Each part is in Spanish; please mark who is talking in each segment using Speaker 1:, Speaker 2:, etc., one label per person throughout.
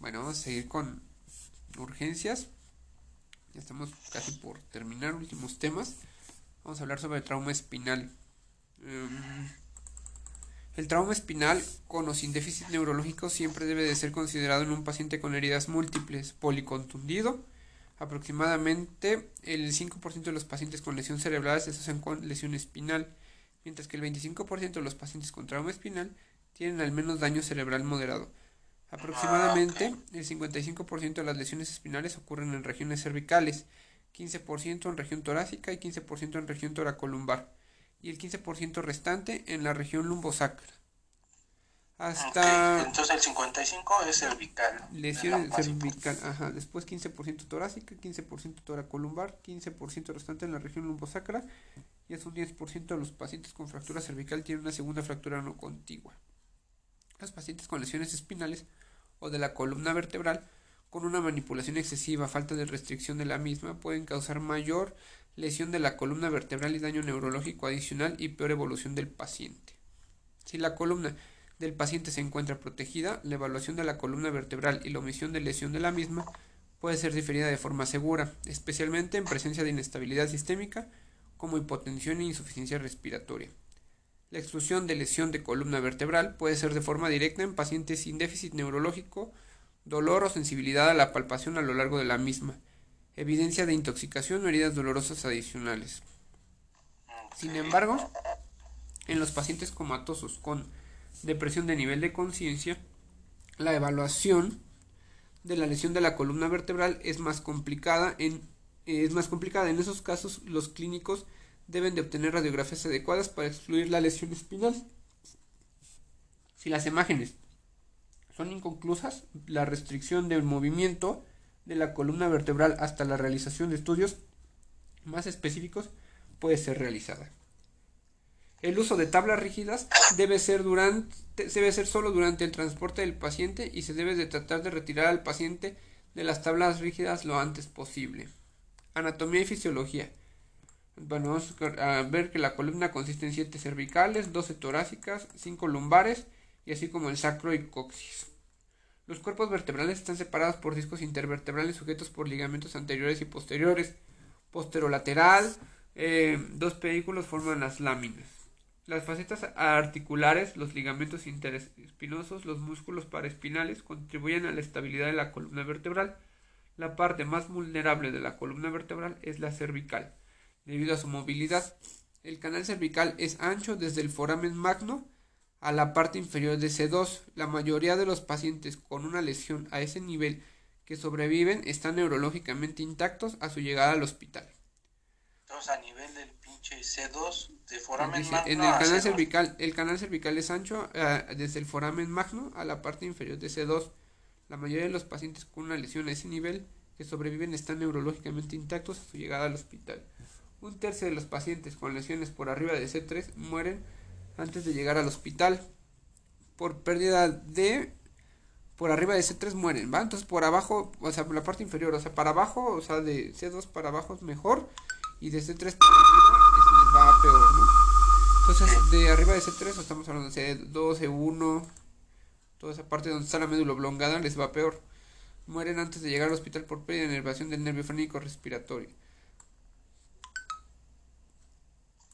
Speaker 1: Bueno, vamos a seguir con urgencias. Ya estamos casi por terminar últimos temas. Vamos a hablar sobre el trauma espinal. Em, el trauma espinal con o sin déficit neurológico siempre debe de ser considerado en un paciente con heridas múltiples, policontundido. Aproximadamente el 5% de los pacientes con lesión cerebral se asocian con lesión espinal, mientras que el 25% de los pacientes con trauma espinal tienen al menos daño cerebral moderado. Aproximadamente el 55% de las lesiones espinales ocurren en regiones cervicales, 15% en región torácica y 15% en región toracolumbar y el 15% restante en la región lumbosacra.
Speaker 2: Hasta Entonces el 55 es cervical.
Speaker 1: Lesiones cervical, ajá. Después 15% torácica, 15% toracolumbar, 15% restante en la región lumbosacra y es un 10% de los pacientes con fractura cervical tienen una segunda fractura no contigua. Los pacientes con lesiones espinales o de la columna vertebral con una manipulación excesiva, falta de restricción de la misma, pueden causar mayor lesión de la columna vertebral y daño neurológico adicional y peor evolución del paciente. Si la columna del paciente se encuentra protegida, la evaluación de la columna vertebral y la omisión de lesión de la misma puede ser diferida de forma segura, especialmente en presencia de inestabilidad sistémica como hipotensión e insuficiencia respiratoria. La exclusión de lesión de columna vertebral puede ser de forma directa en pacientes sin déficit neurológico, dolor o sensibilidad a la palpación a lo largo de la misma, evidencia de intoxicación o heridas dolorosas adicionales. Sin embargo, en los pacientes comatosos con depresión de nivel de conciencia, la evaluación de la lesión de la columna vertebral es más complicada en es más complicada. En esos casos, los clínicos deben de obtener radiografías adecuadas para excluir la lesión espinal. Si las imágenes son inconclusas, la restricción del movimiento de la columna vertebral hasta la realización de estudios más específicos puede ser realizada. El uso de tablas rígidas debe ser, solo durante el transporte del paciente y se debe de tratar de retirar al paciente de las tablas rígidas lo antes posible. Anatomía y fisiología. Bueno, vamos a ver que la columna consiste en 7 cervicales, 12 torácicas, 5 lumbares y así como el sacro y coxis. Los cuerpos vertebrales están separados por discos intervertebrales sujetos por ligamentos anteriores y posteriores. Posterolateral, eh, dos pedículos forman las láminas. Las facetas articulares, los ligamentos interespinosos, los músculos paraespinales contribuyen a la estabilidad de la columna vertebral. La parte más vulnerable de la columna vertebral es la cervical, debido a su movilidad. El canal cervical es ancho desde el foramen magno a la parte inferior de C2. La mayoría de los pacientes con una lesión a ese nivel que sobreviven están neurológicamente intactos a su llegada al hospital.
Speaker 2: Entonces, a nivel del pinche C2, de foramen magno.
Speaker 1: En el canal cervical, el canal cervical es ancho eh, desde el foramen magno a la parte inferior de C2. La mayoría de los pacientes con una lesión a ese nivel que sobreviven están neurológicamente intactos a su llegada al hospital. Un tercio de los pacientes con lesiones por arriba de C3 mueren antes de llegar al hospital. Por pérdida de... Por arriba de C3 mueren, ¿va? Entonces por abajo, o sea, por la parte inferior, o sea, para abajo, o sea, de C2 para abajo es mejor. Y de C3 para arriba les va peor, ¿no? Entonces de arriba de C3, estamos hablando de C2, C1, toda esa parte donde está la médula oblongada les va peor. Mueren antes de llegar al hospital por pérdida de inervación del nervio frénico respiratorio.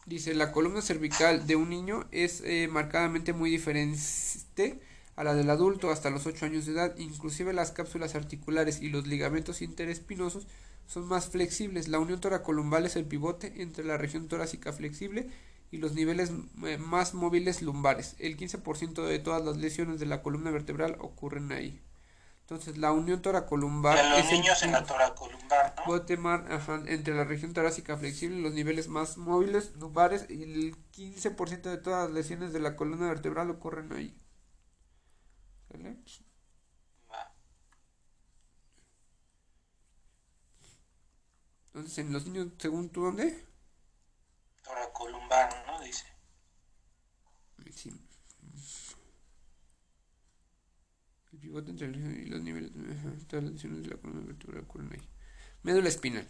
Speaker 1: Dice, la columna cervical de un niño es eh, marcadamente muy diferente a la del adulto hasta los 8 años de edad. Inclusive las cápsulas articulares y los ligamentos interespinosos son más flexibles. La unión toracolumbal es el pivote entre la región torácica flexible y los niveles eh, más móviles lumbares. El 15% de todas las lesiones de la columna vertebral ocurren ahí. Entonces, la unión toracolumbar.
Speaker 2: En los niños en la toracolumbar,
Speaker 1: ¿no? entre la región torácica flexible los niveles más móviles, lumbares, y el 15% de todas las lesiones de la columna vertebral ocurren ahí. ¿Sale? Entonces, en los niños, según tú, ¿dónde?
Speaker 2: Toracolumbar, ¿no? Dice.
Speaker 1: Sí. El pivote entre los niveles todas las lesiones de la columna vertebral ocurren ahí. Médula espinal.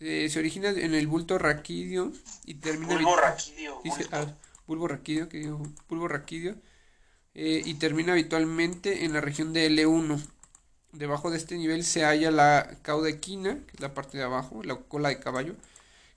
Speaker 1: Eh, se origina en el bulto raquídeo y termina
Speaker 2: bulbo raquídeo,
Speaker 1: dice, ah, bulbo raquídeo, que digo, bulbo raquídeo eh, y termina habitualmente en la región de L1. Debajo de este nivel se halla la cauda equina, que es la parte de abajo, la cola de caballo,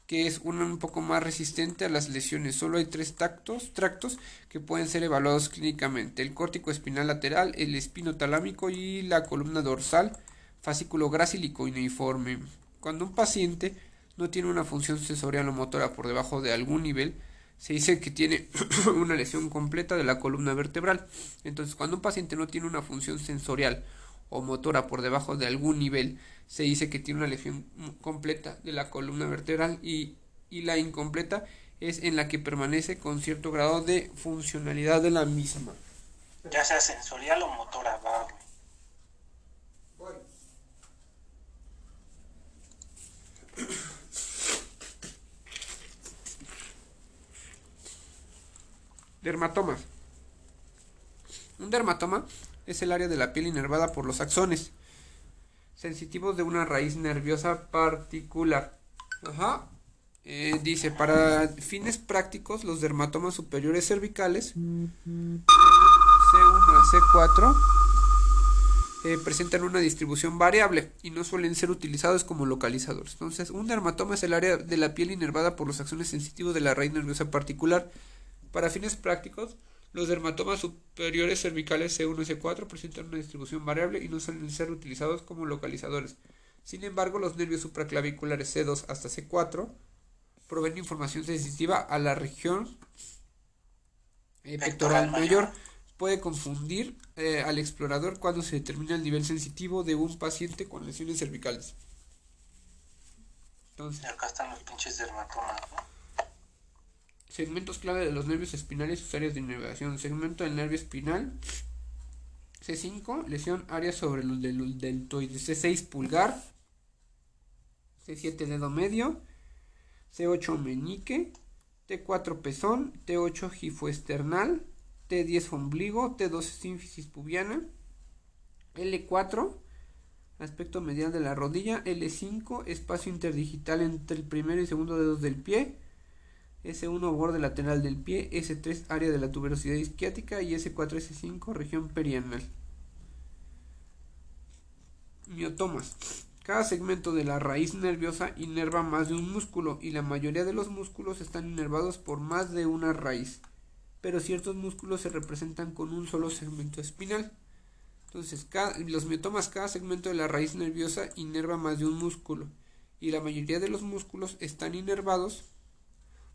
Speaker 1: que es una un poco más resistente a las lesiones. Solo hay tres tactos, tractos que pueden ser evaluados clínicamente. El córtico espinal lateral, el espino talámico y la columna dorsal, fascículo grácil y coineiforme. Cuando un paciente no tiene una función sensorial o motora por debajo de algún nivel, se dice que tiene una lesión completa de la columna vertebral. Entonces, cuando un paciente no tiene una función sensorial o motora por debajo de algún nivel, se dice que tiene una lesión completa de la columna vertebral y, y la incompleta es en la que permanece con cierto grado de funcionalidad de la misma.
Speaker 2: Ya sea sensorial o motora, va,
Speaker 1: Dermatomas. Un dermatoma es el área de la piel inervada por los axones, sensitivos de una raíz nerviosa particular. Ajá. Eh, dice, para fines prácticos, los dermatomas superiores cervicales, C1 a C4, eh, presentan una distribución variable y no suelen ser utilizados como localizadores. Entonces, un dermatoma es el área de la piel inervada por los axones sensitivos de la raíz nerviosa particular. Para fines prácticos, los dermatomas superiores cervicales C1 y C4 presentan una distribución variable y no suelen ser utilizados como localizadores. Sin embargo, los nervios supraclaviculares C2 hasta C4 proveen información sensitiva a la región eh, pectoral mayor. Puede confundir eh, al explorador cuando se determina el nivel sensitivo de un paciente con lesiones cervicales.
Speaker 2: Entonces, acá están los pinches dermatomas,
Speaker 1: Segmentos clave de los nervios espinales y sus áreas de inervación. Segmento del nervio espinal. C5, lesión área sobre el deltoide. C6, pulgar. C7, dedo medio. C8, meñique. T4, pezón. T8, gifoesternal. T10, ombligo. T12, sínfisis pubiana. L4, aspecto medial de la rodilla. L5, espacio interdigital entre el primero y segundo dedos del pie. S1 borde lateral del pie, S3 área de la tuberosidad isquiática y S4 S5 región perianal. Miotomas. Cada segmento de la raíz nerviosa inerva más de un músculo y la mayoría de los músculos están inervados por más de una raíz, pero ciertos músculos se representan con un solo segmento espinal. Entonces, los miotomas, cada segmento de la raíz nerviosa inerva más de un músculo y la mayoría de los músculos están inervados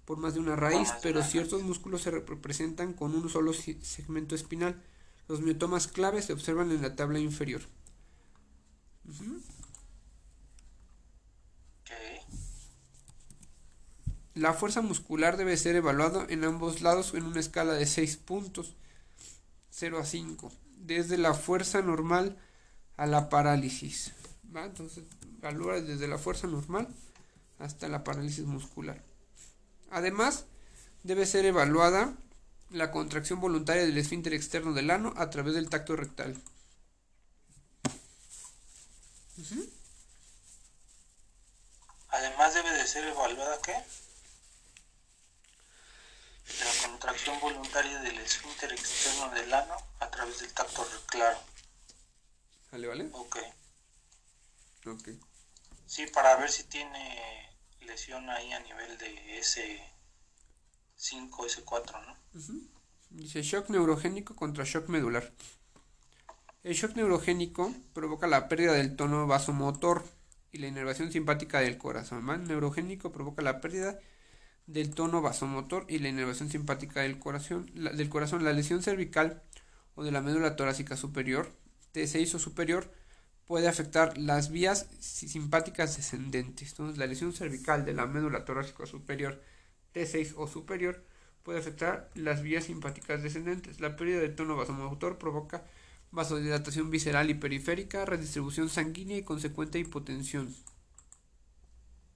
Speaker 1: por más de una raíz, pero ciertos músculos se representan con un solo segmento espinal. Los miotomas claves se observan en la tabla inferior. La fuerza muscular debe ser evaluada en ambos lados en una escala de 6 puntos, 0 a 5, desde la fuerza normal a la parálisis. Entonces, evalúa desde la fuerza normal hasta la parálisis muscular. Además, debe ser evaluada la contracción voluntaria del esfínter externo del ano a través del tacto rectal.
Speaker 2: Además debe de ser evaluada qué? La contracción voluntaria del esfínter externo del ano a través del tacto rectal.
Speaker 1: ¿Vale, vale?
Speaker 2: Ok.
Speaker 1: Ok.
Speaker 2: Sí, para ver si tiene lesión ahí a nivel de ese 5, S4, ¿no?
Speaker 1: Dice shock neurogénico contra shock medular. El shock neurogénico provoca la pérdida del tono vasomotor y la inervación simpática del corazón. Neurogénico provoca la pérdida del tono vasomotor y la inervación simpática del corazón. La, del corazón, la lesión cervical o de la médula torácica superior, T6 o superior, puede afectar las vías simpáticas descendentes. Entonces, la lesión cervical de la médula torácica superior T6 o superior puede afectar las vías simpáticas descendentes. La pérdida del tono vasomotor provoca vasodilatación visceral y periférica, redistribución sanguínea y consecuente hipotensión.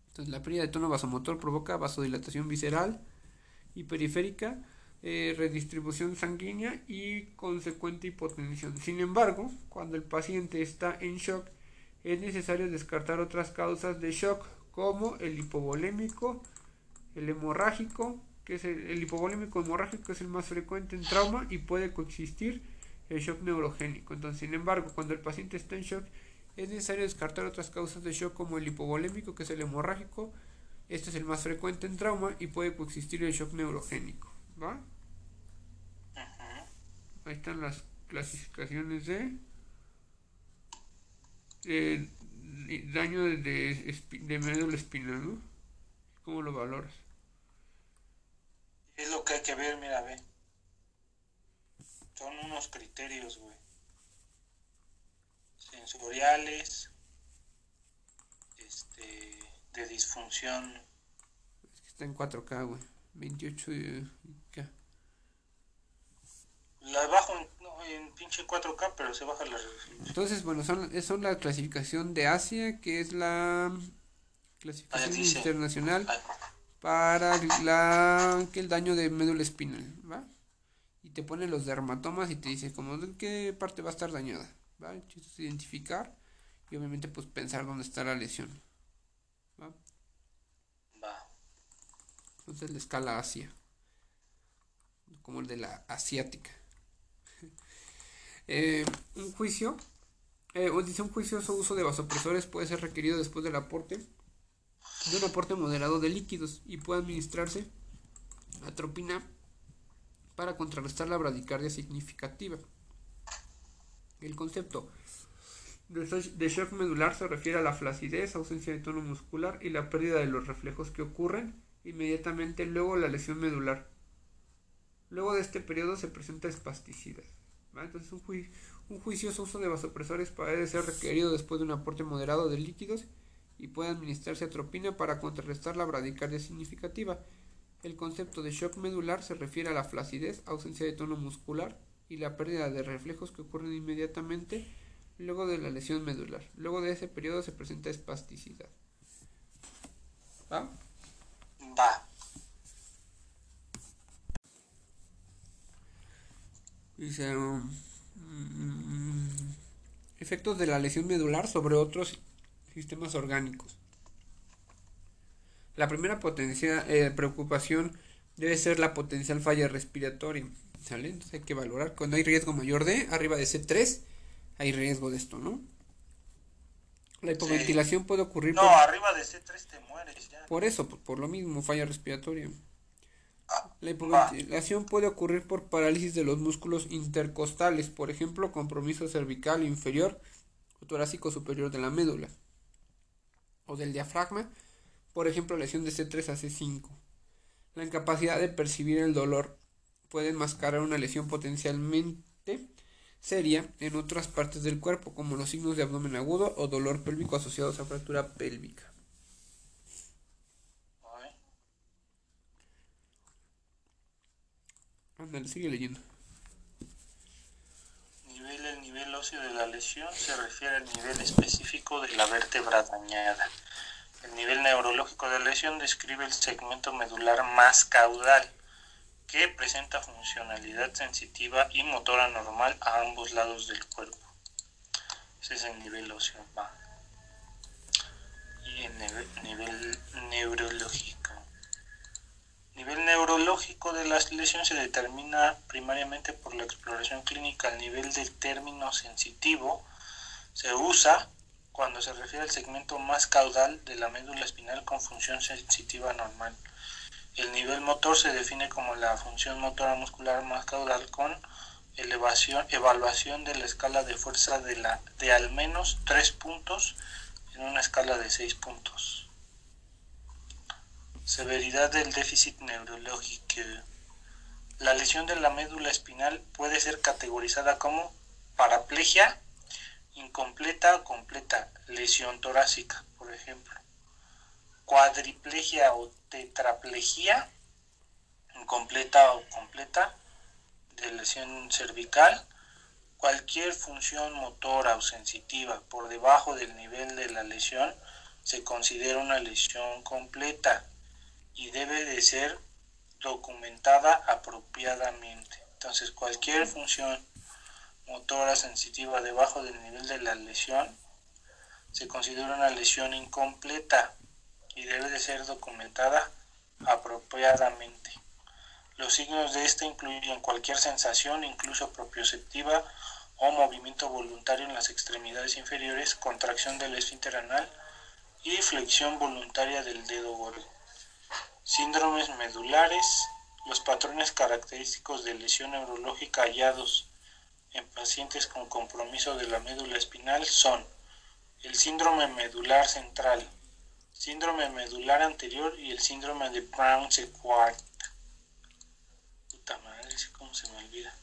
Speaker 1: Entonces, la pérdida de tono vasomotor provoca vasodilatación visceral y periférica, eh, redistribución sanguínea y consecuente hipotensión. Sin embargo, cuando el paciente está en shock, es necesario descartar otras causas de shock como el hipovolémico, el hemorrágico, que es el, hipovolémico hemorrágico es el más frecuente en trauma y puede coexistir el shock neurogénico. Entonces, sin embargo, cuando el paciente está en shock, es necesario descartar otras causas de shock como el hipovolémico, que es el hemorrágico. Este es el más frecuente en trauma y puede coexistir el shock neurogénico. ¿Va? Ahí están las clasificaciones de eh, daño de, de, de médula espinal, ¿no? ¿Cómo lo valoras?
Speaker 2: Es lo que hay que ver, mira, ve. Son unos criterios, güey. Sensoriales, este, de disfunción.
Speaker 1: Es que está en 4K, güey. 28 y...
Speaker 2: La bajo en, pinche 4K, pero se baja la resolución.
Speaker 1: Entonces, bueno, son, son la clasificación de Asia, que es la clasificación internacional para la que el daño de médula espinal, ¿va? Y te pone los dermatomas y te dice como de qué parte va a estar dañada, ¿va? El chiste es identificar y obviamente pues pensar dónde está la lesión, ¿va?
Speaker 2: va.
Speaker 1: Entonces la escala Asia, como el de la asiática. Eh, un juicio, eh, o dice un juicioso uso de vasopresores puede ser requerido después del aporte de un aporte moderado de líquidos y puede administrarse atropina para contrarrestar la bradicardia significativa. El concepto de shock- medular se refiere a la flacidez, ausencia de tono muscular y la pérdida de los reflejos que ocurren inmediatamente luego de la lesión medular. Luego de este periodo se presenta espasticidad. Entonces un, un juicioso uso de vasopresores puede ser requerido después de un aporte moderado de líquidos y puede administrarse atropina para contrarrestar la bradicardia significativa. El concepto de shock medular se refiere a la flacidez, ausencia de tono muscular y la pérdida de reflejos que ocurren inmediatamente luego de la lesión medular. Luego de ese periodo se presenta espasticidad. ¿Va?
Speaker 2: Va.
Speaker 1: Dice, um, mm, efectos de la lesión medular sobre otros sistemas orgánicos. La primera potencia, eh, preocupación debe ser la potencial falla respiratoria. ¿Sale? Entonces hay que valorar. Cuando hay riesgo mayor de, arriba de C3, hay riesgo de esto, ¿no? La hipoventilación puede ocurrir
Speaker 2: No,
Speaker 1: por,
Speaker 2: arriba de C3 te mueres ya.
Speaker 1: por eso, por, por lo mismo, falla respiratoria.
Speaker 2: Ah,
Speaker 1: La hipoventilación puede ocurrir por parálisis de los músculos intercostales, por ejemplo, compromiso cervical inferior o torácico superior de la médula, o del diafragma, por ejemplo, lesión de C3 a C5. La incapacidad de percibir el dolor puede enmascarar una lesión potencialmente seria en otras partes del cuerpo, como los signos de abdomen agudo o dolor pélvico asociados a fractura pélvica.
Speaker 2: ay,
Speaker 1: Sigue leyendo.
Speaker 2: Nivel, el nivel óseo de la lesión se refiere al nivel específico de la vértebra dañada. El nivel neurológico de la lesión describe el segmento medular más caudal, que presenta funcionalidad sensitiva y motora normal a ambos lados del cuerpo. Ese es el nivel óseo. Y el nivel, nivel neurológico. Nivel neurológico de la lesión se determina primariamente por la exploración clínica. El nivel del término sensitivo se usa cuando se refiere al segmento más caudal de la médula espinal con función sensitiva normal. El nivel motor se define como la función motora muscular más caudal con elevación, evaluación de la escala de fuerza de, de al menos 3 puntos en una escala de 6 puntos. Severidad del déficit neurológico. La lesión de la médula espinal puede ser categorizada como paraplegia, incompleta o completa, lesión torácica, por ejemplo. Cuadriplegia o tetraplegia, incompleta o completa, de lesión cervical. Cualquier función motora o sensitiva por debajo del nivel de la lesión se considera una lesión completa y debe de ser documentada apropiadamente. Entonces, cualquier función motora sensitiva debajo del nivel de la lesión se considera una lesión incompleta y debe de ser documentada apropiadamente. Los signos de esta incluyen cualquier sensación, incluso propioceptiva o movimiento voluntario en las extremidades inferiores, contracción del esfínter anal y flexión voluntaria del dedo gordo. Síndromes medulares. Los patrones característicos de lesión neurológica hallados en pacientes con compromiso de la médula espinal son el síndrome medular central, síndrome medular anterior y el síndrome de Brown-Sequard. Puta madre, cómo se me olvida.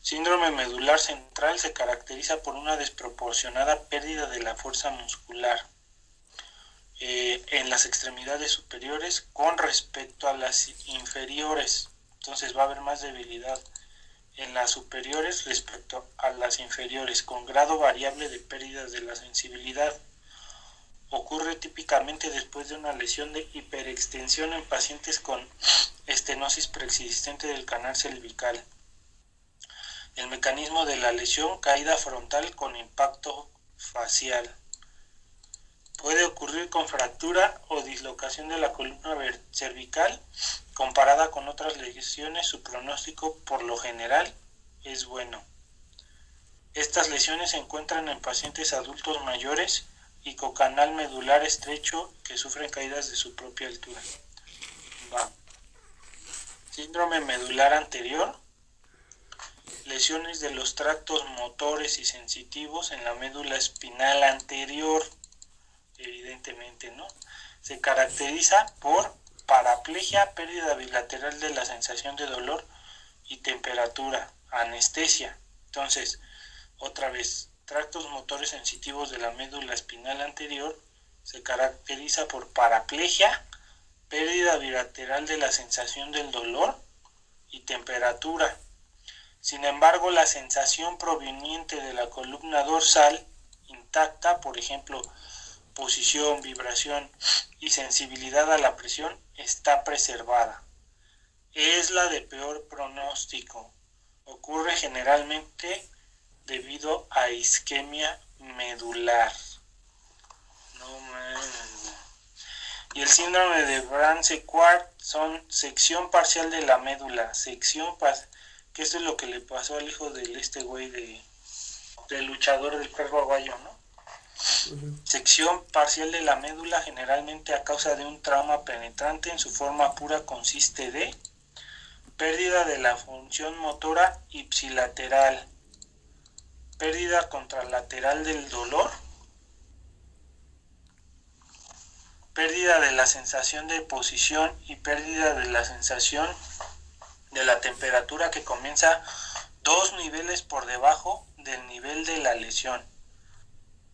Speaker 2: Síndrome medular central se caracteriza por una desproporcionada pérdida de la fuerza muscular eh, en las extremidades superiores con respecto a las inferiores. Entonces va a haber más debilidad en las superiores respecto a las inferiores, con grado variable de pérdida de la sensibilidad. Ocurre típicamente después de una lesión de hiperextensión en pacientes con estenosis preexistente del canal cervical. El mecanismo de la lesión, caída frontal con impacto facial. Puede ocurrir con fractura o dislocación de la columna cervical. Comparada con otras lesiones, su pronóstico por lo general es bueno. Estas lesiones se encuentran en pacientes adultos mayores y con canal medular estrecho que sufren caídas de su propia altura. Síndrome medular anterior. Lesiones de los tractos motores y sensitivos en la médula espinal anterior evidentemente, ¿no? Se caracteriza por paraplegia, pérdida bilateral de la sensación de dolor y temperatura, anestesia. Entonces, otra vez, tractos motores sensitivos de la médula espinal anterior se caracteriza por paraplegia, pérdida bilateral de la sensación del dolor y temperatura. Sin embargo, la sensación proveniente de la columna dorsal intacta, por ejemplo, posición, vibración y sensibilidad a la presión está preservada. Es la de peor pronóstico. Ocurre generalmente debido a isquemia medular. No Y el síndrome de Brown-Sequard son sección parcial de la médula, sección que esto es lo que le pasó al hijo del este güey de del luchador del perro aguayo, ¿no? Sección parcial de la médula generalmente a causa de un trauma penetrante en su forma pura consiste de pérdida de la función motora ipsilateral, pérdida contralateral del dolor, pérdida de la sensación de posición y pérdida de la sensación de la temperatura que comienza dos niveles por debajo del nivel de la lesión.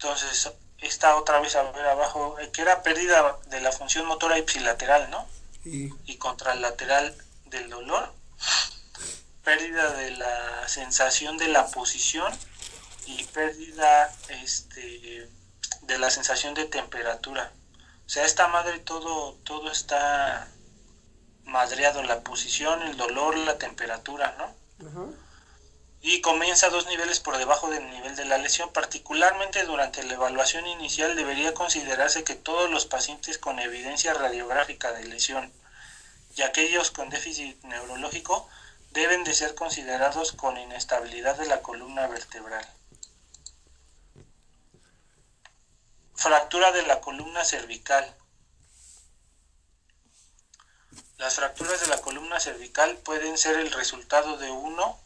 Speaker 2: Entonces, esta otra vez a ver abajo, eh, que era pérdida de la función motora ipsilateral, ¿no? Y contralateral del dolor, pérdida de la sensación de la posición y pérdida este, de la sensación de temperatura. O sea, esta madre todo, todo está madreado, la posición, el dolor, la temperatura, ¿no? Y comienza dos niveles por debajo del nivel de la lesión. Particularmente durante la evaluación inicial debería considerarse que todos los pacientes con evidencia radiográfica de lesión y aquellos con déficit neurológico deben de ser considerados con inestabilidad de la columna vertebral. Fractura de la columna cervical. Las fracturas de la columna cervical pueden ser el resultado de uno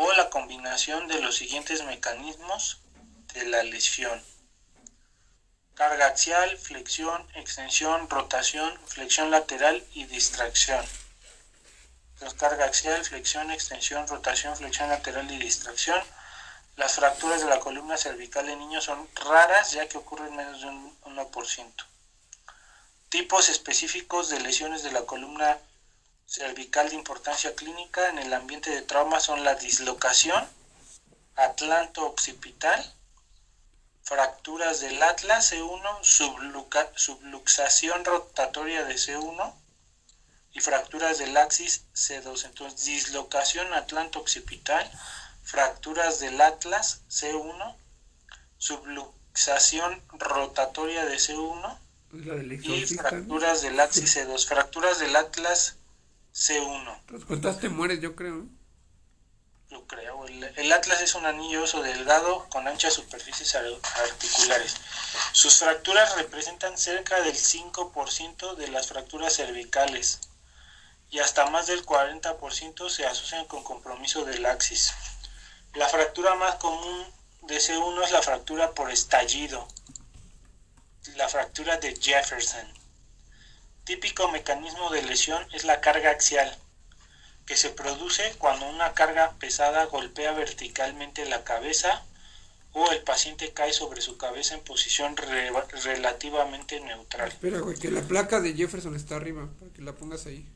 Speaker 2: o la combinación de los siguientes mecanismos de la lesión. Carga axial, flexión, extensión, rotación, flexión lateral y distracción. carga axial, flexión, extensión, rotación, flexión lateral y distracción. Las fracturas de la columna cervical en niños son raras ya que ocurren menos de un 1%. Tipos específicos de lesiones de la columna cervical de importancia clínica en el ambiente de trauma son la dislocación atlanto-occipital, fracturas del atlas C1, subluxación rotatoria de C1 y fracturas del axis C2. Entonces, dislocación atlanto-occipital, fracturas del atlas C1, subluxación rotatoria de C1 y fracturas del axis C2. Fracturas del atlas C1.
Speaker 1: Los te mueres, yo creo.
Speaker 2: Lo creo. El, el atlas es un anillo oso delgado con anchas superficies articulares. Sus fracturas representan cerca del 5% de las fracturas cervicales y hasta más del 40% se asocian con compromiso del axis. La fractura más común de C1 es la fractura por estallido, la fractura de Jefferson. Típico mecanismo de lesión es la carga axial, que se produce cuando una carga pesada golpea verticalmente la cabeza o el paciente cae sobre su cabeza en posición relativamente neutral.
Speaker 1: Espera, güey, que la placa de Jefferson está arriba, para que la pongas ahí.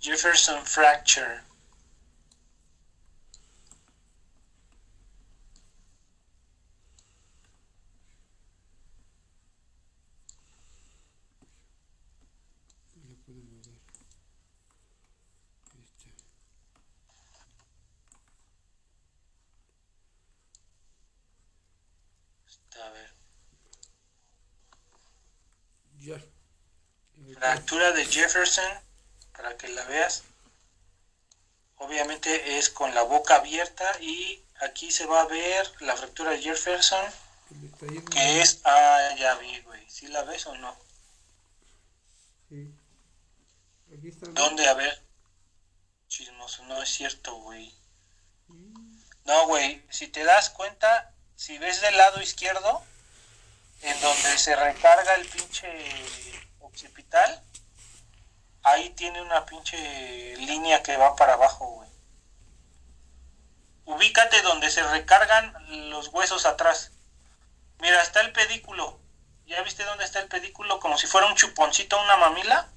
Speaker 2: Jefferson Fracture. A ver.
Speaker 1: Ya.
Speaker 2: Fractura de Jefferson para que la veas. Obviamente es con la boca abierta y aquí se va a ver la fractura de Jefferson, que es, ah, ya vi, güey, ¿sí la ves o no?
Speaker 1: Sí. Aquí está,
Speaker 2: ¿Dónde? A ver. Chismoso, no es cierto, güey. No, güey, si te das cuenta, si ves del lado izquierdo, en donde se recarga el pinche occipital, ahí tiene una pinche línea que va para abajo, güey. Ubícate donde se recargan los huesos atrás. Mira, está el pedículo. ¿Ya viste dónde está el pedículo? Como si fuera un chuponcito, una mamila.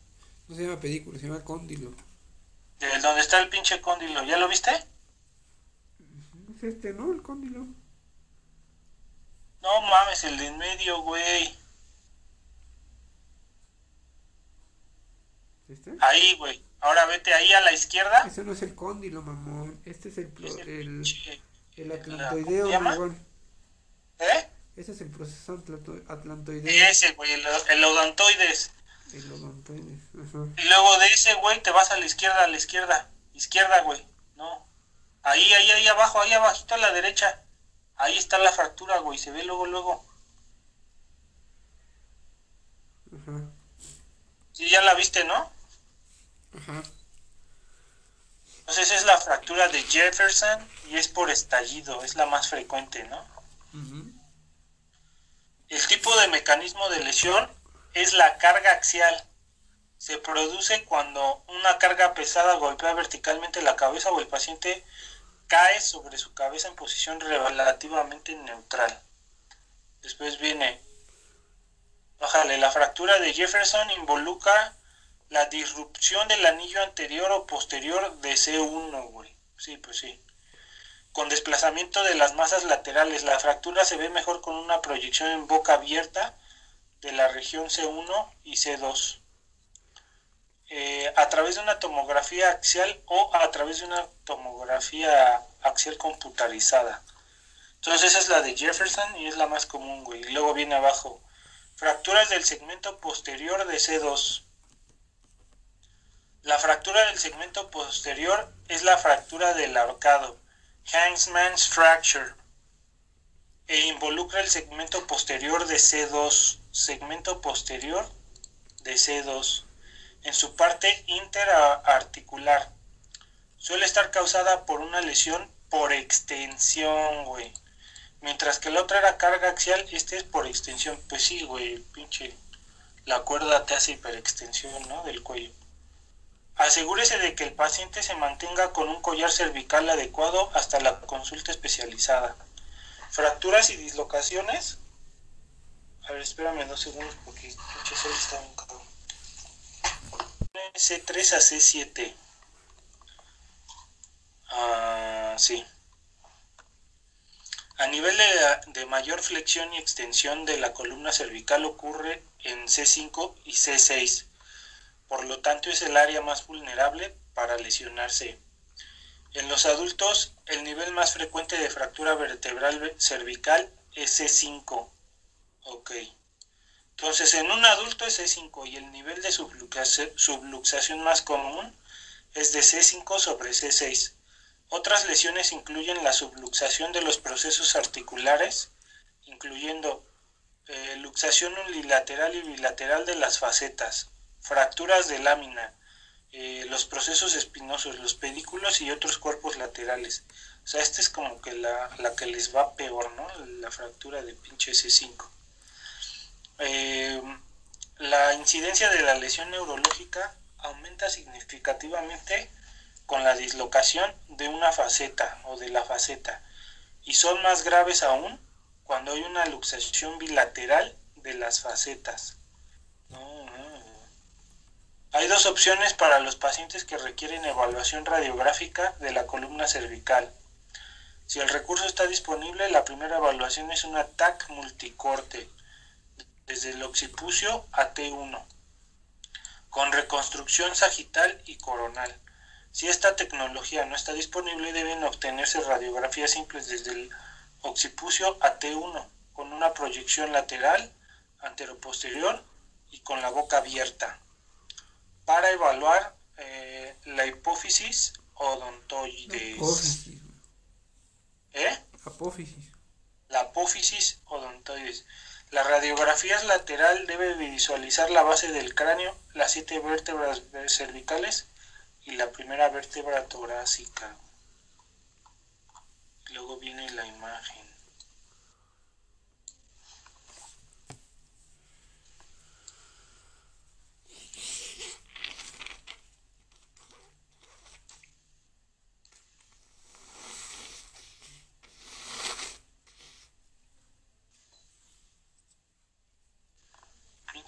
Speaker 1: No se llama pedículo, se llama cóndilo.
Speaker 2: De donde está el pinche cóndilo. ¿Ya lo viste?
Speaker 1: Es este, ¿no? El cóndilo.
Speaker 2: No mames, el de en medio, güey.
Speaker 1: ¿Este?
Speaker 2: Ahí, güey. Ahora vete ahí a la izquierda.
Speaker 1: Ese no es el cóndilo, mamón. Este es el,
Speaker 2: Es el
Speaker 1: el,
Speaker 2: pinche-
Speaker 1: el atlantoideo, mamón.
Speaker 2: ¿Eh?
Speaker 1: Ese es el proceso atlanto- atlantoideo.
Speaker 2: Ese, güey, el, el odontoides.
Speaker 1: El odontoides. Ajá.
Speaker 2: Y luego de ese, güey, te vas a la izquierda, a la izquierda. Izquierda, güey. No. Ahí, ahí, ahí abajo, ahí abajito a la derecha. Ahí está la fractura, güey. Se ve luego, luego.
Speaker 1: Ajá.
Speaker 2: Sí, ya la viste, ¿no? Entonces es la fractura de Jefferson y es por estallido. Es la más frecuente, ¿no? El tipo de mecanismo de lesión es la carga axial. Se produce cuando una carga pesada golpea verticalmente la cabeza o el paciente cae sobre su cabeza en posición relativamente neutral. Después viene, bájale, la fractura de Jefferson involucra la disrupción del anillo anterior o posterior de C1, güey. Sí, pues sí. Con desplazamiento de las masas laterales, la fractura se ve mejor con una proyección en boca abierta de la región C1 y C2. Eh, a través de una tomografía axial o a través de una tomografía axial computarizada. Entonces esa es la de Jefferson y es la más común, güey. Y luego viene abajo. Fracturas del segmento posterior de C2. La fractura del segmento posterior es la fractura del ahorcado, Hangsman's Fracture, e involucra el segmento posterior de C2, segmento posterior de C2, en su parte interarticular. Suele estar causada por una lesión por extensión, güey. Mientras que la otra era carga axial, este es por extensión. Pues sí, güey, pinche. La cuerda te hace hiperextensión, ¿no? Del cuello. Asegúrese de que el paciente se mantenga con un collar cervical adecuado hasta la consulta especializada. Fracturas y dislocaciones. A ver, espérame dos segundos porque está cabrón. C3 a C7. Ah, sí. A nivel de, de mayor flexión y extensión de la columna cervical ocurre en C5 y C6. Por lo tanto, es el área más vulnerable para lesionarse. En los adultos, el nivel más frecuente de fractura vertebral cervical es C5. Ok. Entonces, en un adulto es C5 y el nivel de subluxación más común es de C5 sobre C6. Otras lesiones incluyen la subluxación de los procesos articulares, incluyendo eh, luxación unilateral y bilateral de las facetas, fracturas de lámina, eh, los procesos espinosos, los pedículos y otros cuerpos laterales. O sea, esta es como que la, la que les va peor, ¿no? La fractura de pinche C5. Eh, la incidencia de la lesión neurológica aumenta significativamente con la dislocación de una faceta o de la faceta y son más graves aún cuando hay una luxación bilateral de las facetas. Hay dos opciones para los pacientes que requieren evaluación radiográfica de la columna cervical. Si el recurso está disponible, la primera evaluación es una TAC multicorte desde el occipucio a T1, con reconstrucción sagital y coronal. Si esta tecnología no está disponible, deben obtenerse radiografías simples desde el occipucio a T1, con una proyección lateral, anteroposterior y con la boca abierta, para evaluar eh, la hipófisis odontoides.
Speaker 1: ¿Eh? Apófisis.
Speaker 2: La apófisis odontoides. La radiografía lateral debe visualizar la base del cráneo, las siete vértebras cervicales y la primera vértebra torácica. Luego viene la imagen.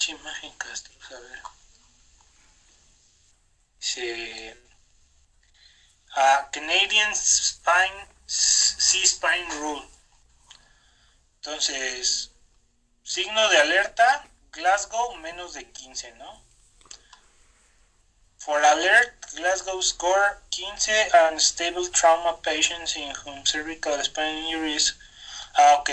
Speaker 2: Imagen, Castro, a ver. Dice Canadian Spine C-Spine Rule. Entonces, signo de alerta, Glasgow menos de 15, ¿no? For alert, Glasgow score 15 and stable trauma patients in whom cervical spine injuries. Ah, ok.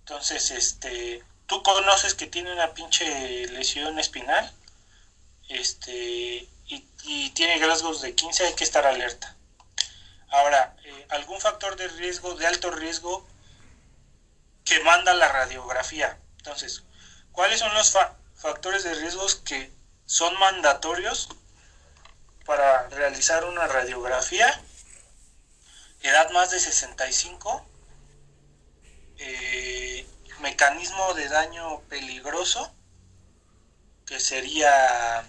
Speaker 2: Entonces, este, tú conoces que tiene una pinche lesión espinal este, y, tiene rasgos de 15, hay que estar alerta. Ahora, eh, algún factor de riesgo, de alto riesgo, que manda la radiografía. Entonces, ¿cuáles son los factores de riesgos que son mandatorios para realizar una radiografía? Edad más de 65, eh, mecanismo de daño peligroso, que sería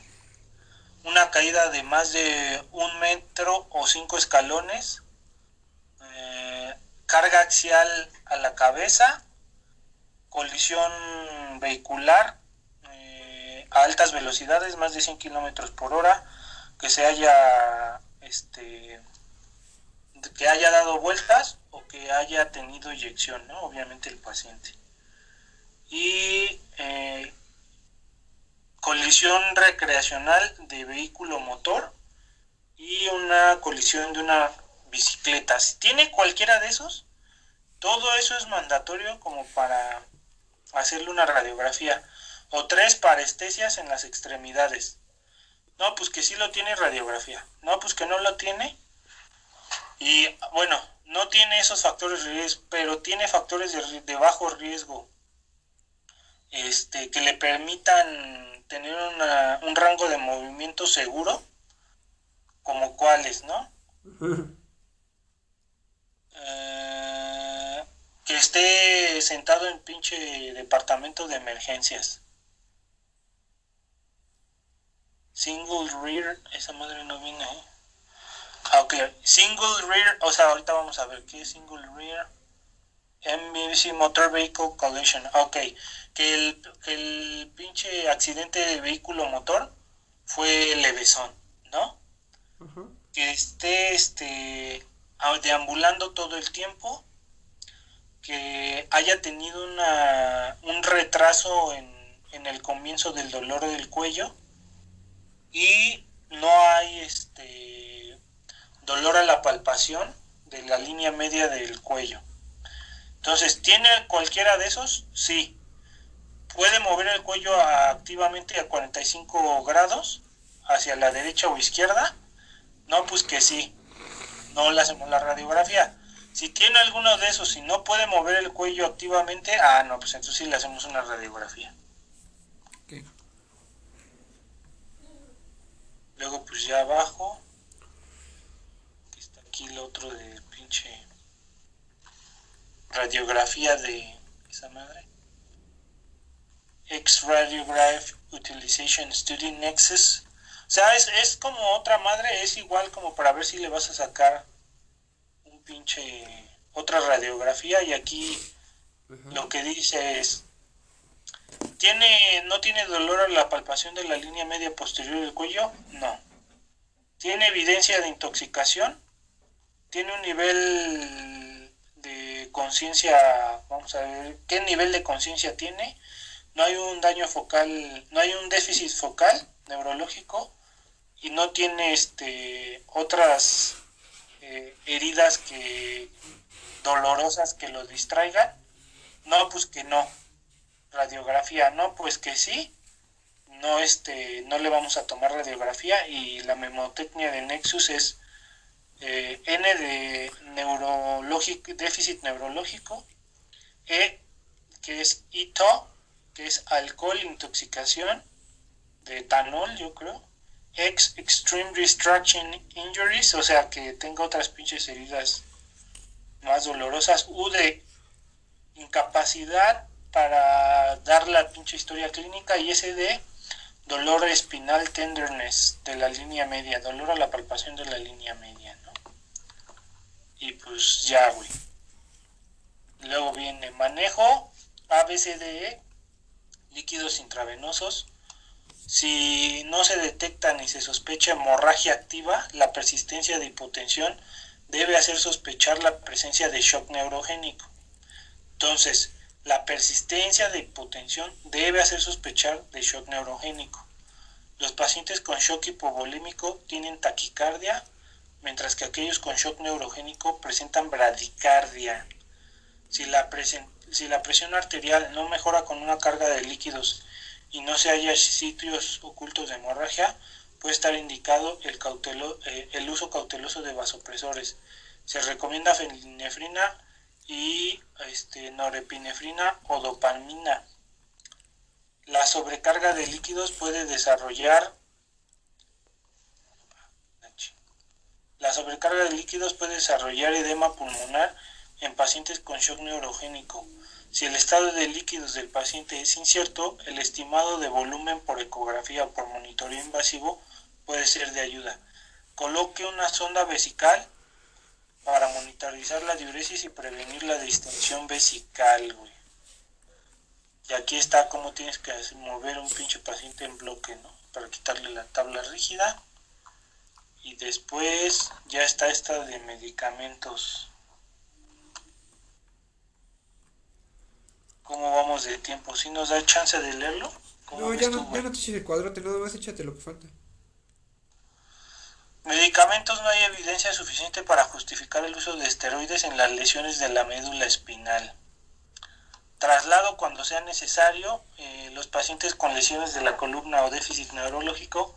Speaker 2: una caída de más de un metro o cinco escalones, eh, carga axial a la cabeza, colisión vehicular eh, a altas velocidades, más de 100 kilómetros por hora, que se haya este que haya dado vueltas o que haya tenido eyección, ¿no? Obviamente el paciente y eh, colisión recreacional de vehículo motor y una colisión de una bicicleta. Si tiene cualquiera de esos, todo eso es mandatorio como para hacerle una radiografía. O tres parestesias en las extremidades. No, pues que sí lo tiene radiografía. No, pues que no lo tiene. Y bueno, no tiene esos factores de riesgo, pero tiene factores de, de bajo riesgo este, que le permitan tener un rango de movimiento seguro, como cuáles, ¿no? Eh, que esté sentado en pinche departamento de emergencias. Single rear, esa madre no viene, ¿eh? Ah, ok, single rear, o sea, ahorita vamos a ver qué es single rear. MVC Motor Vehicle Collision. Ok, que el, el pinche accidente de vehículo motor fue levesón, ¿no? Que esté este, deambulando todo el tiempo, que haya tenido una, un retraso en, en el comienzo del dolor del cuello y no hay este dolor a la palpación de la línea media del cuello. Entonces, ¿tiene cualquiera de esos? Sí. ¿Puede mover el cuello activamente a 45 grados hacia la derecha o izquierda? No, pues que sí. No le hacemos la radiografía. Si tiene alguno de esos y no puede mover el cuello activamente, ah, no, pues entonces sí le hacemos una radiografía. Luego pues ya abajo, aquí está aquí el otro de pinche radiografía de esa madre. X-Radiograph Utilization Study Nexus. O sea, es, es como otra madre, es igual como para ver si le vas a sacar un pinche otra radiografía y aquí lo que dice es ¿Tiene, ¿No tiene dolor a la palpación de la línea media posterior del cuello? No. ¿Tiene evidencia de intoxicación? ¿Tiene un nivel conciencia? Vamos a ver, ¿qué nivel de conciencia tiene? No hay un daño focal, no hay un déficit focal neurológico y no tiene este otras eh, heridas que dolorosas que lo distraigan. No, pues que no radiografía, no, pues que sí, no este, no le vamos a tomar radiografía y la memotecnia de Nexus es eh, N de neurológico, déficit neurológico, E que es ITO, que es alcohol, intoxicación, de etanol, yo creo, X extreme restriction injuries, o sea que tenga otras pinches heridas más dolorosas, U de incapacidad para dar la pinche historia clínica y ese de dolor espinal tenderness de la línea media, dolor a la palpación de la línea media. Y pues ya, güey. Luego viene manejo ABCDE, líquidos intravenosos. Si no se detecta ni se sospecha hemorragia activa, la persistencia de hipotensión debe hacer sospechar la presencia de shock neurogénico. Entonces, la persistencia de hipotensión debe hacer sospechar de shock neurogénico. Los pacientes con shock hipovolémico tienen taquicardia, mientras que aquellos con shock neurogénico presentan bradicardia. Si la, si la presión arterial no mejora con una carga de líquidos y no se halla sitios ocultos de hemorragia, puede estar indicado el, eh, el uso cauteloso de vasopresores. Se recomienda fenilnefrina y este, norepinefrina o dopamina. La sobrecarga de líquidos puede desarrollar la sobrecarga de líquidos puede desarrollar edema pulmonar en pacientes con shock neurogénico. Si el estado de líquidos del paciente es incierto, el estimado de volumen por ecografía o por monitoreo invasivo puede ser de ayuda. Coloque una sonda vesical para monitorizar la diuresis y prevenir la distensión vesical. Y aquí está cómo tienes que mover un pinche paciente en bloque, ¿no? Para quitarle la tabla rígida. Y después ya está esta de medicamentos. ¿Cómo vamos de tiempo? ¿Sí nos da chance de leerlo?
Speaker 1: No, ya no, ya no te eches el cuadrote, nada más échate lo que falta.
Speaker 2: Medicamentos no hay evidencia suficiente para justificar el uso de esteroides en las lesiones de la médula espinal. Traslado cuando sea necesario. Eh, los pacientes con lesiones de la columna o déficit neurológico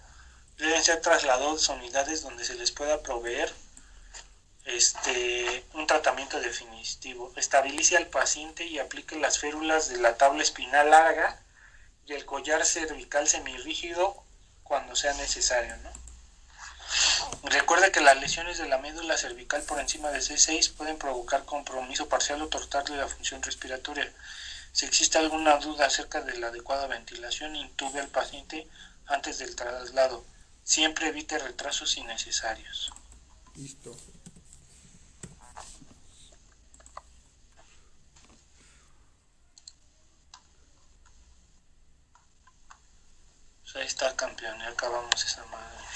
Speaker 2: deben ser trasladados a unidades donde se les pueda proveer este, un tratamiento definitivo. Estabilice al paciente y aplique las férulas de la tabla espinal larga y el collar cervical semirrígido cuando sea necesario. ¿no? Recuerda que las lesiones de la médula cervical por encima de C6 pueden provocar compromiso parcial o tortarle la función respiratoria. Si existe alguna duda acerca de la adecuada ventilación, intube al paciente antes del traslado. Siempre evite retrasos innecesarios. Listo. Pues ahí está campeón, y acabamos esa madre.